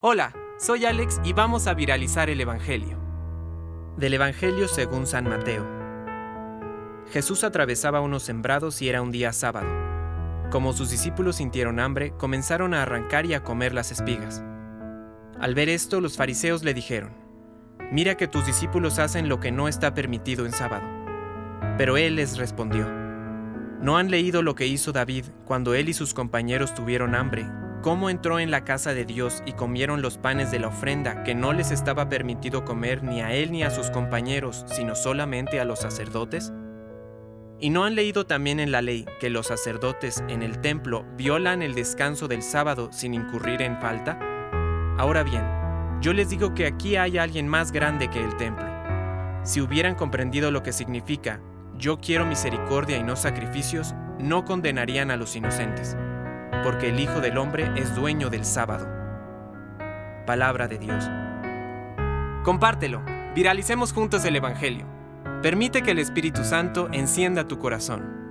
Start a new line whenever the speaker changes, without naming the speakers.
Hola, soy Alex y vamos a viralizar el Evangelio. Del Evangelio según San Mateo. Jesús atravesaba unos sembrados y era un día sábado. Como sus discípulos sintieron hambre, comenzaron a arrancar y a comer las espigas. Al ver esto, los fariseos le dijeron, Mira que tus discípulos hacen lo que no está permitido en sábado. Pero él les respondió, ¿No han leído lo que hizo David cuando él y sus compañeros tuvieron hambre cómo entró en la casa de Dios y comieron los panes de la ofrenda que no les estaba permitido comer ni a él ni a sus compañeros, sino solamente a los sacerdotes? ¿Y no han leído también en la ley que los sacerdotes en el templo violan el descanso del sábado sin incurrir en falta? Ahora bien, yo les digo que aquí hay alguien más grande que el templo. Si hubieran comprendido lo que significa, yo quiero misericordia y no sacrificios, no condenarían a los inocentes porque el Hijo del Hombre es dueño del sábado. Palabra de Dios. Compártelo, viralicemos juntos el Evangelio. Permite que el Espíritu Santo encienda tu corazón.